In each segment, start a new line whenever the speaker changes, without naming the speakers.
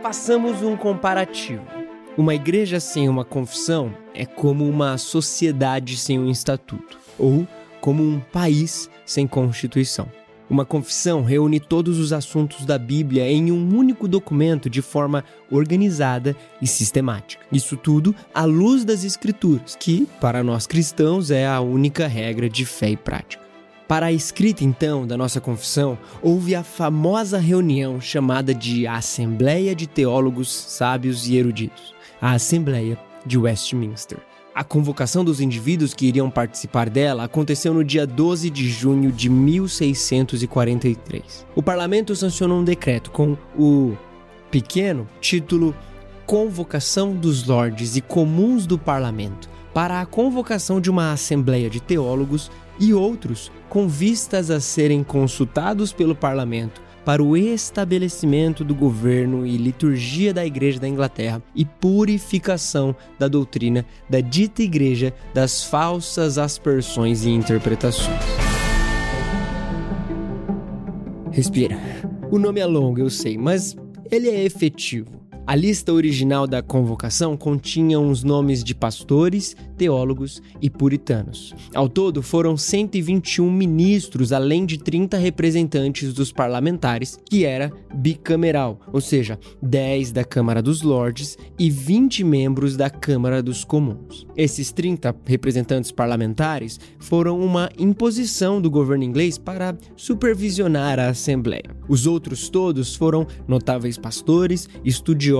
Façamos um comparativo. Uma igreja sem uma confissão é como uma sociedade sem um estatuto, ou como um país sem constituição. Uma confissão reúne todos os assuntos da Bíblia em um único documento de forma organizada e sistemática. Isso tudo à luz das Escrituras, que, para nós cristãos, é a única regra de fé e prática. Para a escrita, então, da nossa confissão, houve a famosa reunião chamada de Assembleia de Teólogos Sábios e Eruditos, a Assembleia de Westminster. A convocação dos indivíduos que iriam participar dela aconteceu no dia 12 de junho de 1643. O parlamento sancionou um decreto com o pequeno título Convocação dos Lordes e Comuns do Parlamento para a convocação de uma assembleia de teólogos e outros com vistas a serem consultados pelo parlamento para o estabelecimento do governo e liturgia da Igreja da Inglaterra e purificação da doutrina da dita Igreja das falsas aspersões e interpretações. Respira. O nome é longo, eu sei, mas ele é efetivo. A lista original da convocação continha os nomes de pastores, teólogos e puritanos. Ao todo, foram 121 ministros, além de 30 representantes dos parlamentares, que era bicameral, ou seja, 10 da Câmara dos Lordes e 20 membros da Câmara dos Comuns. Esses 30 representantes parlamentares foram uma imposição do governo inglês para supervisionar a Assembleia. Os outros todos foram notáveis pastores, estudiosos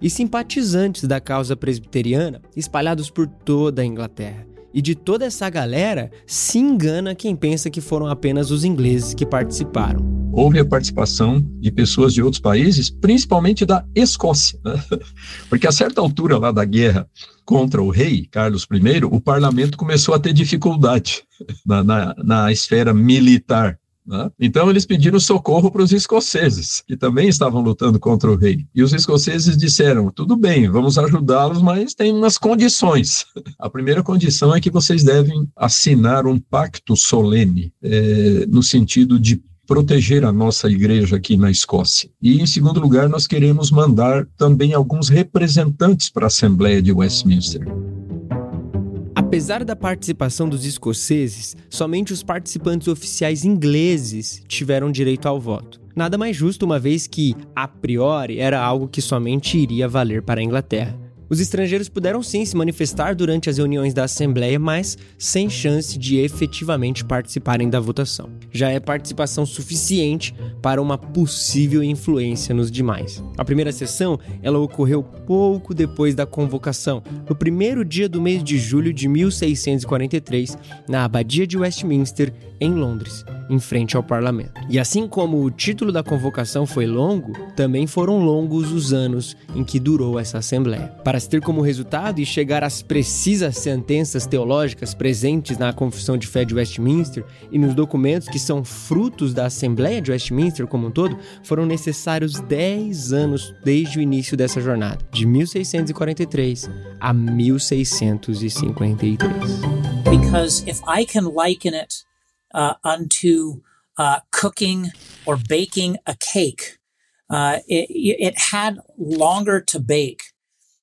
e simpatizantes da causa presbiteriana espalhados por toda a Inglaterra. E de toda essa galera, se engana quem pensa que foram apenas os ingleses que participaram.
Houve a participação de pessoas de outros países, principalmente da Escócia, né? porque a certa altura lá da guerra contra o rei Carlos I, o parlamento começou a ter dificuldade na, na, na esfera militar. Né? Então eles pediram socorro para os escoceses, que também estavam lutando contra o rei. E os escoceses disseram: tudo bem, vamos ajudá-los, mas tem umas condições. A primeira condição é que vocês devem assinar um pacto solene, é, no sentido de proteger a nossa igreja aqui na Escócia. E, em segundo lugar, nós queremos mandar também alguns representantes para a Assembleia de Westminster.
Apesar da participação dos escoceses, somente os participantes oficiais ingleses tiveram direito ao voto. Nada mais justo, uma vez que, a priori, era algo que somente iria valer para a Inglaterra. Os estrangeiros puderam sim se manifestar durante as reuniões da Assembleia, mas sem chance de efetivamente participarem da votação. Já é participação suficiente para uma possível influência nos demais. A primeira sessão ela ocorreu pouco depois da convocação, no primeiro dia do mês de julho de 1643, na Abadia de Westminster, em Londres, em frente ao parlamento. E assim como o título da convocação foi longo, também foram longos os anos em que durou essa assembleia. Para se ter como resultado e chegar às precisas sentenças teológicas presentes na Confissão de Fé de Westminster e nos documentos que são frutos da Assembleia de Westminster como um todo, foram necessários 10 anos desde o início dessa jornada, de 1643 a 1653.
Because if I can liken it uh, unto uh, cooking or baking a cake. Uh, it, it, had longer to bake.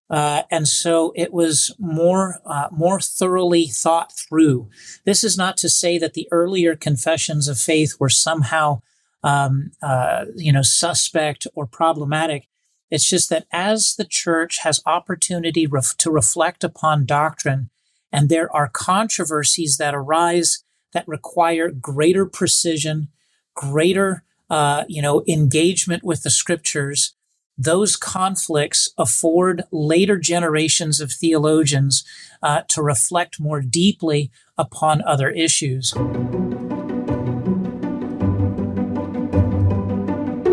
Uh, and so it was more uh, more thoroughly thought through. This is not to say that the earlier confessions of faith were somehow, um, uh, you know, suspect or problematic. It's just that as the church has opportunity ref- to reflect upon doctrine, and there are controversies that arise that require greater precision, greater, uh, you know, engagement with the scriptures. Those conflicts afford later generations of theologians uh, to reflect more deeply upon other issues.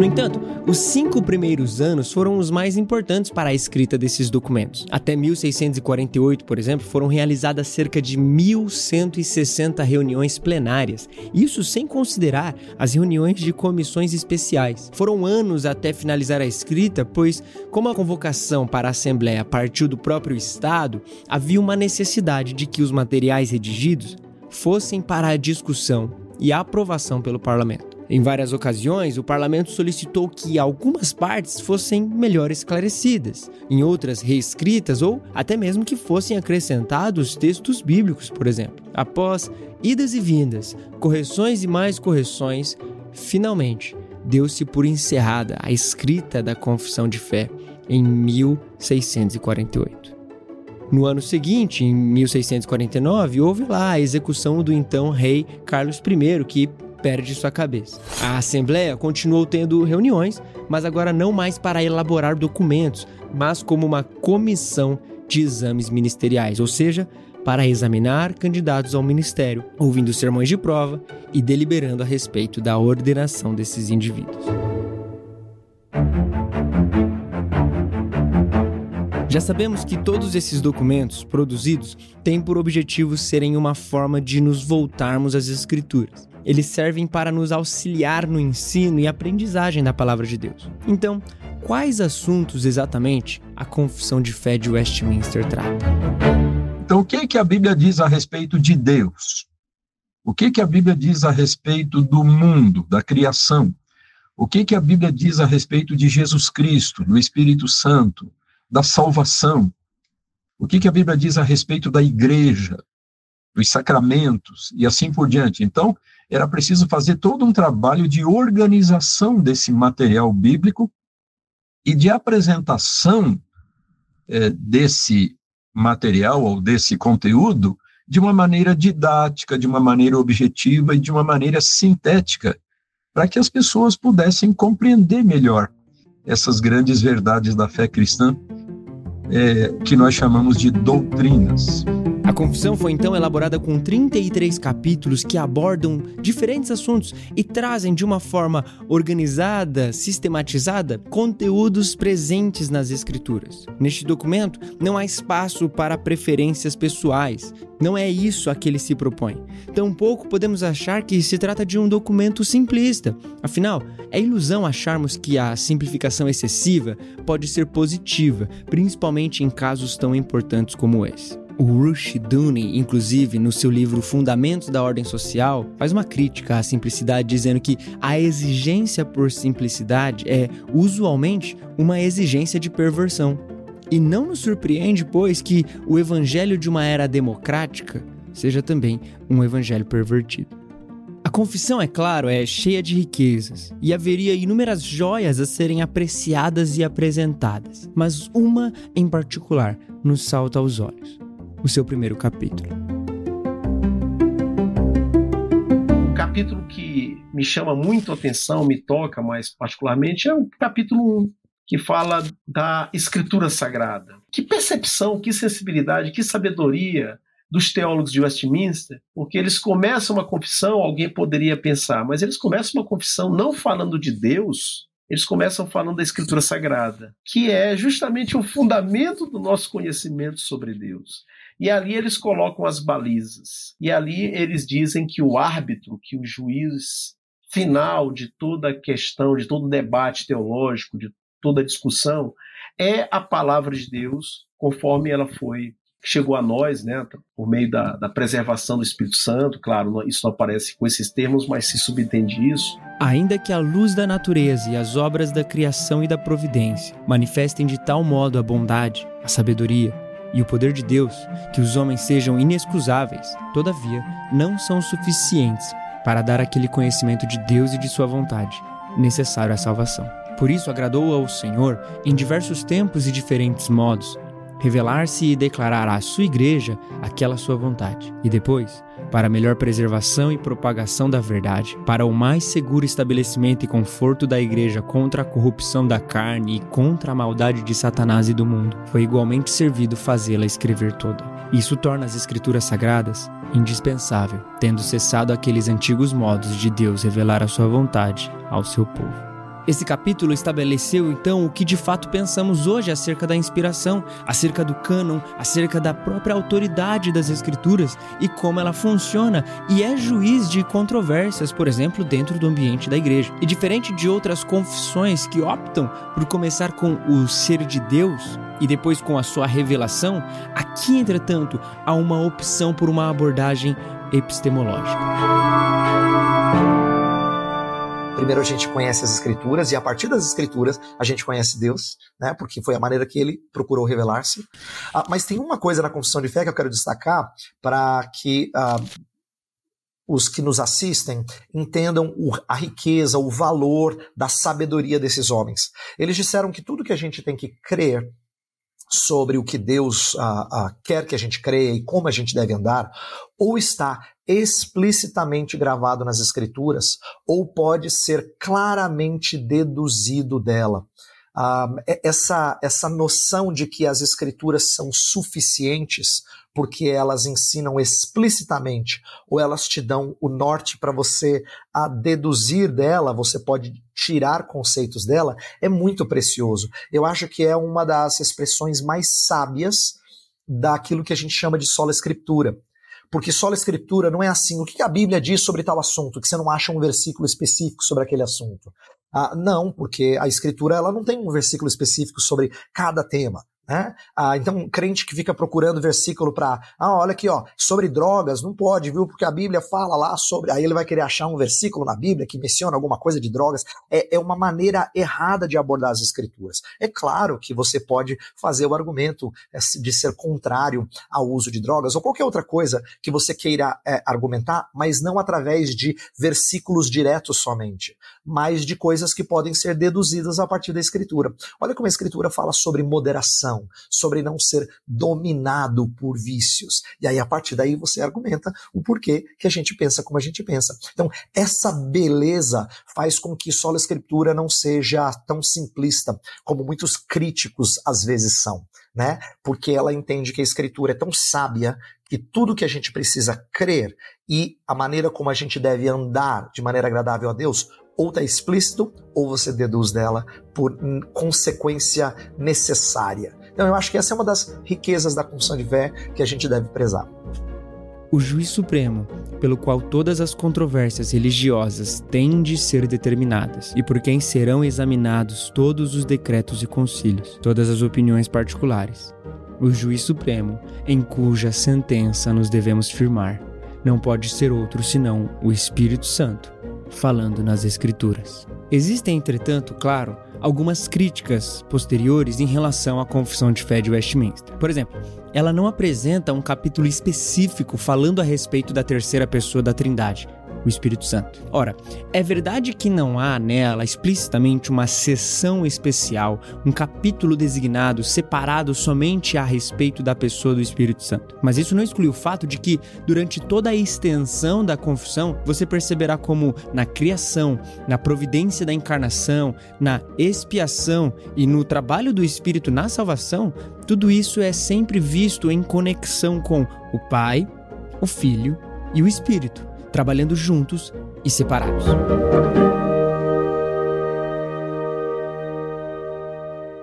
Entanto, os cinco primeiros anos foram os mais importantes para a escrita desses documentos. Até 1648, por exemplo, foram realizadas cerca de 1.160 reuniões plenárias, isso sem considerar as reuniões de comissões especiais. Foram anos até finalizar a escrita, pois, como a convocação para a Assembleia partiu do próprio Estado, havia uma necessidade de que os materiais redigidos fossem para a discussão e aprovação pelo parlamento. Em várias ocasiões, o parlamento solicitou que algumas partes fossem melhor esclarecidas, em outras reescritas ou até mesmo que fossem acrescentados textos bíblicos, por exemplo. Após idas e vindas, correções e mais correções, finalmente deu-se por encerrada a escrita da Confissão de Fé em 1648. No ano seguinte, em 1649, houve lá a execução do então rei Carlos I, que perde sua cabeça. A Assembleia continuou tendo reuniões, mas agora não mais para elaborar documentos, mas como uma comissão de exames ministeriais, ou seja, para examinar candidatos ao ministério, ouvindo sermões de prova e deliberando a respeito da ordenação desses indivíduos. Já sabemos que todos esses documentos produzidos têm por objetivo serem uma forma de nos voltarmos às Escrituras. Eles servem para nos auxiliar no ensino e aprendizagem da palavra de Deus. Então, quais assuntos exatamente a Confissão de Fé de Westminster trata?
Então, o que, é que a Bíblia diz a respeito de Deus? O que, é que a Bíblia diz a respeito do mundo, da criação? O que, é que a Bíblia diz a respeito de Jesus Cristo, do Espírito Santo, da salvação. O que, que a Bíblia diz a respeito da igreja, dos sacramentos e assim por diante. Então, era preciso fazer todo um trabalho de organização desse material bíblico e de apresentação é, desse material ou desse conteúdo de uma maneira didática, de uma maneira objetiva e de uma maneira sintética, para que as pessoas pudessem compreender melhor essas grandes verdades da fé cristã é, que nós chamamos de doutrinas.
A confissão foi então elaborada com 33 capítulos que abordam diferentes assuntos e trazem de uma forma organizada, sistematizada, conteúdos presentes nas Escrituras. Neste documento não há espaço para preferências pessoais. Não é isso a que ele se propõe. Tampouco podemos achar que se trata de um documento simplista. Afinal, é ilusão acharmos que a simplificação excessiva pode ser positiva, principalmente em casos tão importantes como esse. O Rushdoony, inclusive, no seu livro Fundamentos da Ordem Social, faz uma crítica à simplicidade, dizendo que a exigência por simplicidade é, usualmente, uma exigência de perversão. E não nos surpreende, pois, que o evangelho de uma era democrática seja também um evangelho pervertido. A confissão, é claro, é cheia de riquezas e haveria inúmeras joias a serem apreciadas e apresentadas, mas uma em particular nos salta aos olhos o seu primeiro capítulo.
Um capítulo que me chama muito a atenção, me toca mais particularmente, é o capítulo 1, que fala da Escritura Sagrada. Que percepção, que sensibilidade, que sabedoria dos teólogos de Westminster, porque eles começam uma confissão, alguém poderia pensar, mas eles começam uma confissão não falando de Deus, eles começam falando da Escritura Sagrada, que é justamente o fundamento do nosso conhecimento sobre Deus. E ali eles colocam as balizas. E ali eles dizem que o árbitro, que o juiz final de toda a questão, de todo o debate teológico, de toda a discussão, é a palavra de Deus, conforme ela foi chegou a nós, né, por meio da, da, preservação do Espírito Santo, claro, isso não aparece com esses termos, mas se subentende isso.
Ainda que a luz da natureza e as obras da criação e da providência manifestem de tal modo a bondade, a sabedoria, e o poder de Deus, que os homens sejam inexcusáveis, todavia, não são suficientes para dar aquele conhecimento de Deus e de sua vontade, necessário à salvação. Por isso agradou ao Senhor, em diversos tempos e diferentes modos, revelar-se e declarar à sua igreja aquela sua vontade. E depois, para melhor preservação e propagação da verdade, para o mais seguro estabelecimento e conforto da igreja contra a corrupção da carne e contra a maldade de Satanás e do mundo, foi igualmente servido fazê-la escrever toda. Isso torna as escrituras sagradas indispensável, tendo cessado aqueles antigos modos de Deus revelar a sua vontade ao seu povo. Esse capítulo estabeleceu então o que de fato pensamos hoje acerca da inspiração, acerca do cânon, acerca da própria autoridade das escrituras e como ela funciona e é juiz de controvérsias, por exemplo, dentro do ambiente da igreja. E diferente de outras confissões que optam por começar com o ser de Deus e depois com a sua revelação, aqui, entretanto, há uma opção por uma abordagem epistemológica.
Primeiro a gente conhece as escrituras e a partir das escrituras a gente conhece Deus, né? Porque foi a maneira que ele procurou revelar-se. Ah, mas tem uma coisa na confissão de fé que eu quero destacar para que ah, os que nos assistem entendam a riqueza, o valor da sabedoria desses homens. Eles disseram que tudo que a gente tem que crer sobre o que Deus quer que a gente creia e como a gente deve andar, ou está explicitamente gravado nas Escrituras, ou pode ser claramente deduzido dela. Ah, essa, essa noção de que as Escrituras são suficientes porque elas ensinam explicitamente ou elas te dão o norte para você a deduzir dela, você pode tirar conceitos dela, é muito precioso. Eu acho que é uma das expressões mais sábias daquilo que a gente chama de sola escritura. Porque sola escritura não é assim, o que a Bíblia diz sobre tal assunto, que você não acha um versículo específico sobre aquele assunto. Ah, não, porque a escritura ela não tem um versículo específico sobre cada tema. Né? Ah, então, um crente que fica procurando versículo para, ah, olha aqui, ó, sobre drogas, não pode, viu? Porque a Bíblia fala lá sobre. Aí ele vai querer achar um versículo na Bíblia que menciona alguma coisa de drogas. É, é uma maneira errada de abordar as Escrituras. É claro que você pode fazer o argumento é, de ser contrário ao uso de drogas ou qualquer outra coisa que você queira é, argumentar, mas não através de versículos diretos somente, mas de coisas que podem ser deduzidas a partir da Escritura. Olha como a Escritura fala sobre moderação sobre não ser dominado por vícios. E aí, a partir daí, você argumenta o porquê que a gente pensa como a gente pensa. Então, essa beleza faz com que só a escritura não seja tão simplista como muitos críticos às vezes são, né? Porque ela entende que a escritura é tão sábia que tudo que a gente precisa crer e a maneira como a gente deve andar de maneira agradável a Deus ou está explícito ou você deduz dela por consequência necessária. Então eu acho que essa é uma das riquezas da confissão de fé que a gente deve prezar.
O juiz supremo, pelo qual todas as controvérsias religiosas têm de ser determinadas, e por quem serão examinados todos os decretos e concílios, todas as opiniões particulares. O juiz supremo, em cuja sentença nos devemos firmar, não pode ser outro senão o Espírito Santo, falando nas Escrituras. Existem, entretanto, claro, algumas críticas posteriores em relação à Confissão de Fé de Westminster. Por exemplo, ela não apresenta um capítulo específico falando a respeito da terceira pessoa da Trindade, o Espírito Santo. Ora, é verdade que não há nela explicitamente uma sessão especial, um capítulo designado, separado somente a respeito da pessoa do Espírito Santo. Mas isso não exclui o fato de que, durante toda a extensão da confissão, você perceberá como na criação, na providência da encarnação, na expiação e no trabalho do Espírito na salvação, tudo isso é sempre visto em conexão com o Pai, o Filho e o Espírito trabalhando juntos e separados.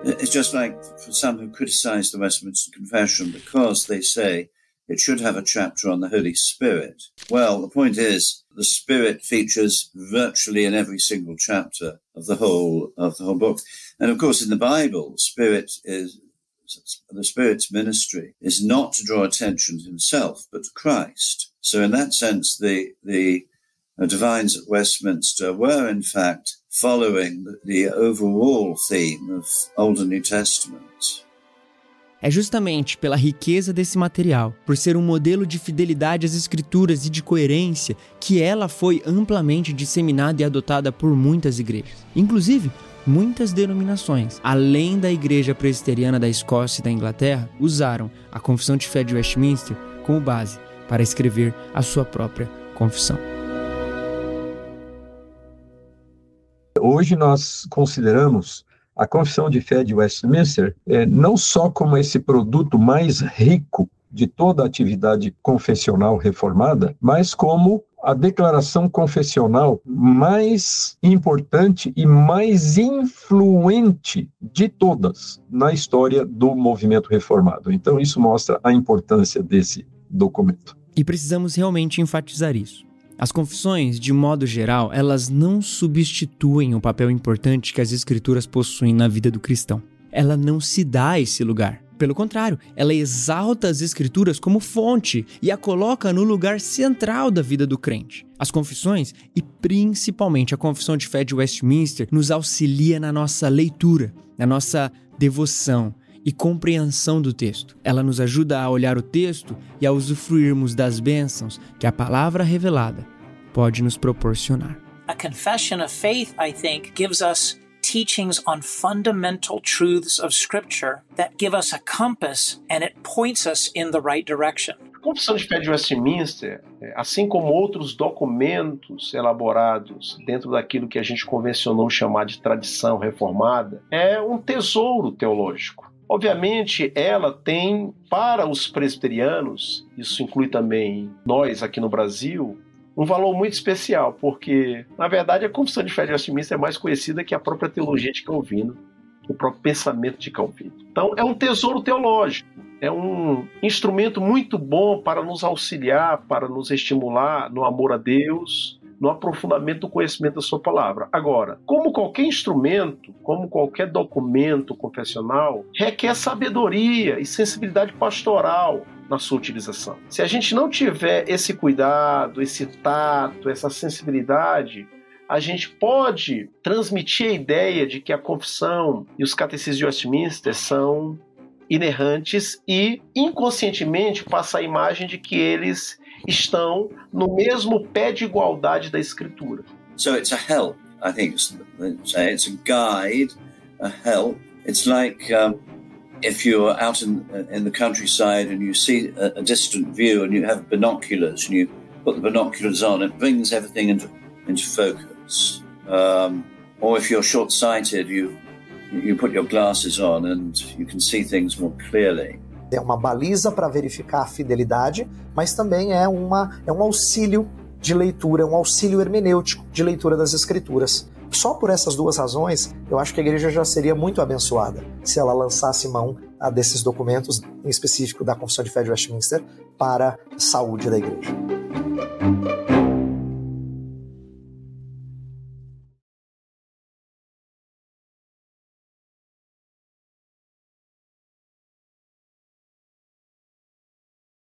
It's just like for some who criticize the Westminster Confession because they say it should have a chapter on the Holy Spirit. Well, the point is the Spirit features virtually in every single chapter of the whole of the whole book, and of course in the Bible, Spirit is the Spirit's ministry is not to draw attention to himself, but to Christ. So, in that sense, the, the divines at Westminster were, in fact, following the overall theme of Old and New Testaments.
É justamente pela riqueza desse material, por ser um modelo de fidelidade às escrituras e de coerência, que ela foi amplamente disseminada e adotada por muitas igrejas. Inclusive, muitas denominações, além da Igreja Presbiteriana da Escócia e da Inglaterra, usaram a Confissão de Fé de Westminster como base para escrever a sua própria confissão.
Hoje nós consideramos a Confissão de Fé de Westminster é, não só como esse produto mais rico de toda a atividade confessional reformada, mas como a declaração confessional mais importante e mais influente de todas na história do movimento reformado. Então, isso mostra a importância desse documento.
E precisamos realmente enfatizar isso. As confissões, de modo geral, elas não substituem o papel importante que as escrituras possuem na vida do cristão. Ela não se dá esse lugar. Pelo contrário, ela exalta as Escrituras como fonte e a coloca no lugar central da vida do crente. As confissões, e principalmente a Confissão de Fé de Westminster, nos auxilia na nossa leitura, na nossa devoção e compreensão do texto. Ela nos ajuda a olhar o texto e a usufruirmos das bênçãos que a palavra revelada pode nos proporcionar.
A confession of faith, I think, gives us teachings on fundamental truths of Scripture that give us a compass and it points us in the right direction.
A Confissão de Fé de Westminster, é, assim como outros documentos elaborados dentro daquilo que a gente convencionou chamar de tradição reformada, é um tesouro teológico. Obviamente, ela tem para os presbiterianos, isso inclui também nós aqui no Brasil, um valor muito especial, porque, na verdade, a Confissão de Fé de Westminster é mais conhecida que a própria teologia de Calvino, o próprio pensamento de Calvino. Então, é um tesouro teológico, é um instrumento muito bom para nos auxiliar, para nos estimular no amor a Deus, no aprofundamento do conhecimento da sua palavra. Agora, como qualquer instrumento, como qualquer documento confessional, requer sabedoria e sensibilidade pastoral na sua utilização. Se a gente não tiver esse cuidado, esse tato, essa sensibilidade, a gente pode transmitir a ideia de que a confissão e os catecismos de Westminster são inerrantes e inconscientemente passa a imagem de que eles estão no mesmo pé de igualdade da escritura.
So it's a help, I think. It's, a guide, a help. It's like um, if you're out in, in the countryside and you see a, a, distant view and you have binoculars and you put the binoculars on, it brings everything into, into focus. Um, or if you're short sighted, you, you put your glasses on and you can see things more clearly.
É uma baliza para verificar a fidelidade, mas também é, uma, é um auxílio de leitura, um auxílio hermenêutico de leitura das Escrituras. Só por essas duas razões, eu acho que a igreja já seria muito abençoada se ela lançasse mão a desses documentos, em específico da Confissão de Fé de Westminster, para a saúde da igreja.